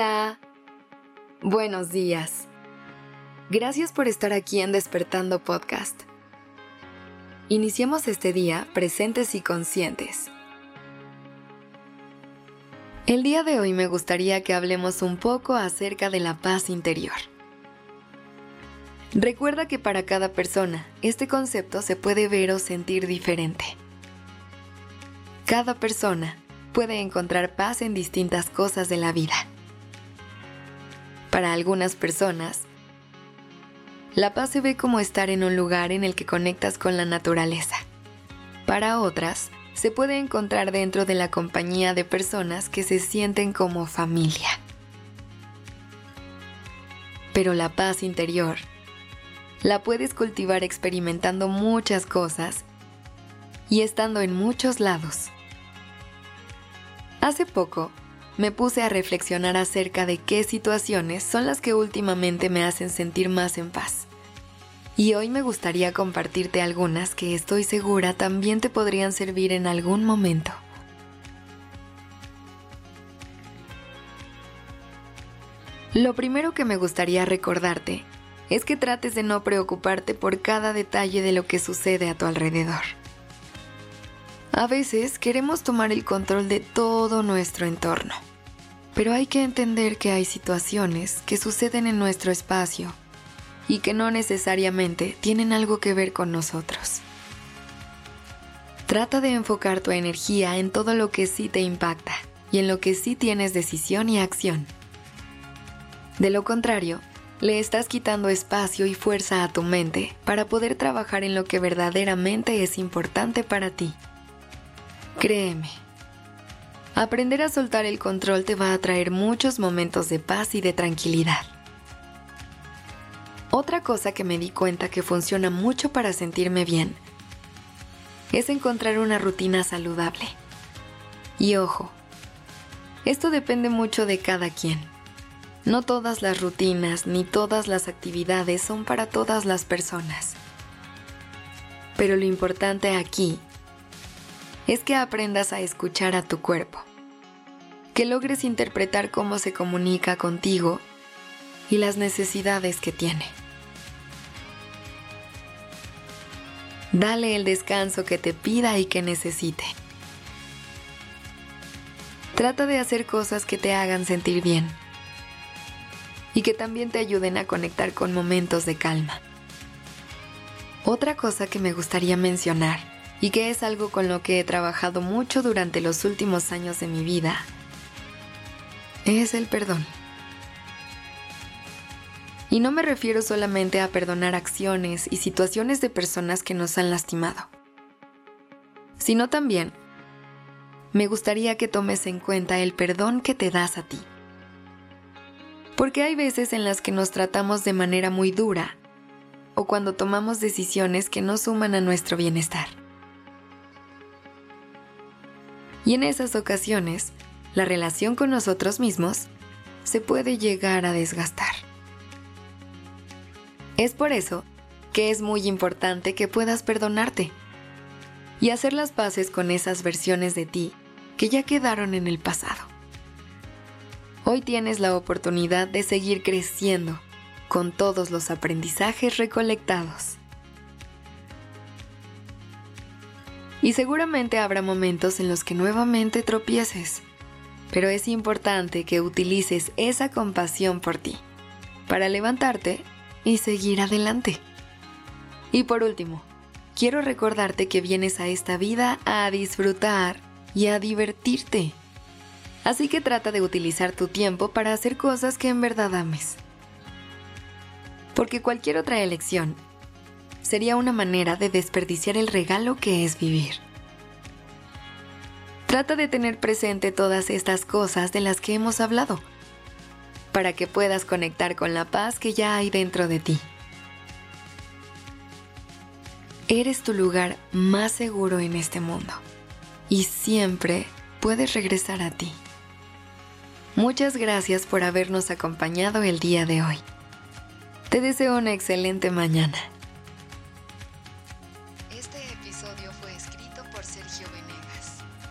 Hola. Buenos días. Gracias por estar aquí en Despertando Podcast. Iniciemos este día presentes y conscientes. El día de hoy me gustaría que hablemos un poco acerca de la paz interior. Recuerda que para cada persona este concepto se puede ver o sentir diferente. Cada persona puede encontrar paz en distintas cosas de la vida. Para algunas personas, la paz se ve como estar en un lugar en el que conectas con la naturaleza. Para otras, se puede encontrar dentro de la compañía de personas que se sienten como familia. Pero la paz interior la puedes cultivar experimentando muchas cosas y estando en muchos lados. Hace poco me puse a reflexionar acerca de qué situaciones son las que últimamente me hacen sentir más en paz. Y hoy me gustaría compartirte algunas que estoy segura también te podrían servir en algún momento. Lo primero que me gustaría recordarte es que trates de no preocuparte por cada detalle de lo que sucede a tu alrededor. A veces queremos tomar el control de todo nuestro entorno pero hay que entender que hay situaciones que suceden en nuestro espacio y que no necesariamente tienen algo que ver con nosotros. Trata de enfocar tu energía en todo lo que sí te impacta y en lo que sí tienes decisión y acción. De lo contrario, le estás quitando espacio y fuerza a tu mente para poder trabajar en lo que verdaderamente es importante para ti. Créeme, Aprender a soltar el control te va a traer muchos momentos de paz y de tranquilidad. Otra cosa que me di cuenta que funciona mucho para sentirme bien es encontrar una rutina saludable. Y ojo, esto depende mucho de cada quien. No todas las rutinas ni todas las actividades son para todas las personas. Pero lo importante aquí es que aprendas a escuchar a tu cuerpo, que logres interpretar cómo se comunica contigo y las necesidades que tiene. Dale el descanso que te pida y que necesite. Trata de hacer cosas que te hagan sentir bien y que también te ayuden a conectar con momentos de calma. Otra cosa que me gustaría mencionar y que es algo con lo que he trabajado mucho durante los últimos años de mi vida, es el perdón. Y no me refiero solamente a perdonar acciones y situaciones de personas que nos han lastimado, sino también me gustaría que tomes en cuenta el perdón que te das a ti. Porque hay veces en las que nos tratamos de manera muy dura o cuando tomamos decisiones que no suman a nuestro bienestar. Y en esas ocasiones, la relación con nosotros mismos se puede llegar a desgastar. Es por eso que es muy importante que puedas perdonarte y hacer las paces con esas versiones de ti que ya quedaron en el pasado. Hoy tienes la oportunidad de seguir creciendo con todos los aprendizajes recolectados. Y seguramente habrá momentos en los que nuevamente tropieces, pero es importante que utilices esa compasión por ti para levantarte y seguir adelante. Y por último, quiero recordarte que vienes a esta vida a disfrutar y a divertirte. Así que trata de utilizar tu tiempo para hacer cosas que en verdad ames. Porque cualquier otra elección sería una manera de desperdiciar el regalo que es vivir. Trata de tener presente todas estas cosas de las que hemos hablado, para que puedas conectar con la paz que ya hay dentro de ti. Eres tu lugar más seguro en este mundo y siempre puedes regresar a ti. Muchas gracias por habernos acompañado el día de hoy. Te deseo una excelente mañana.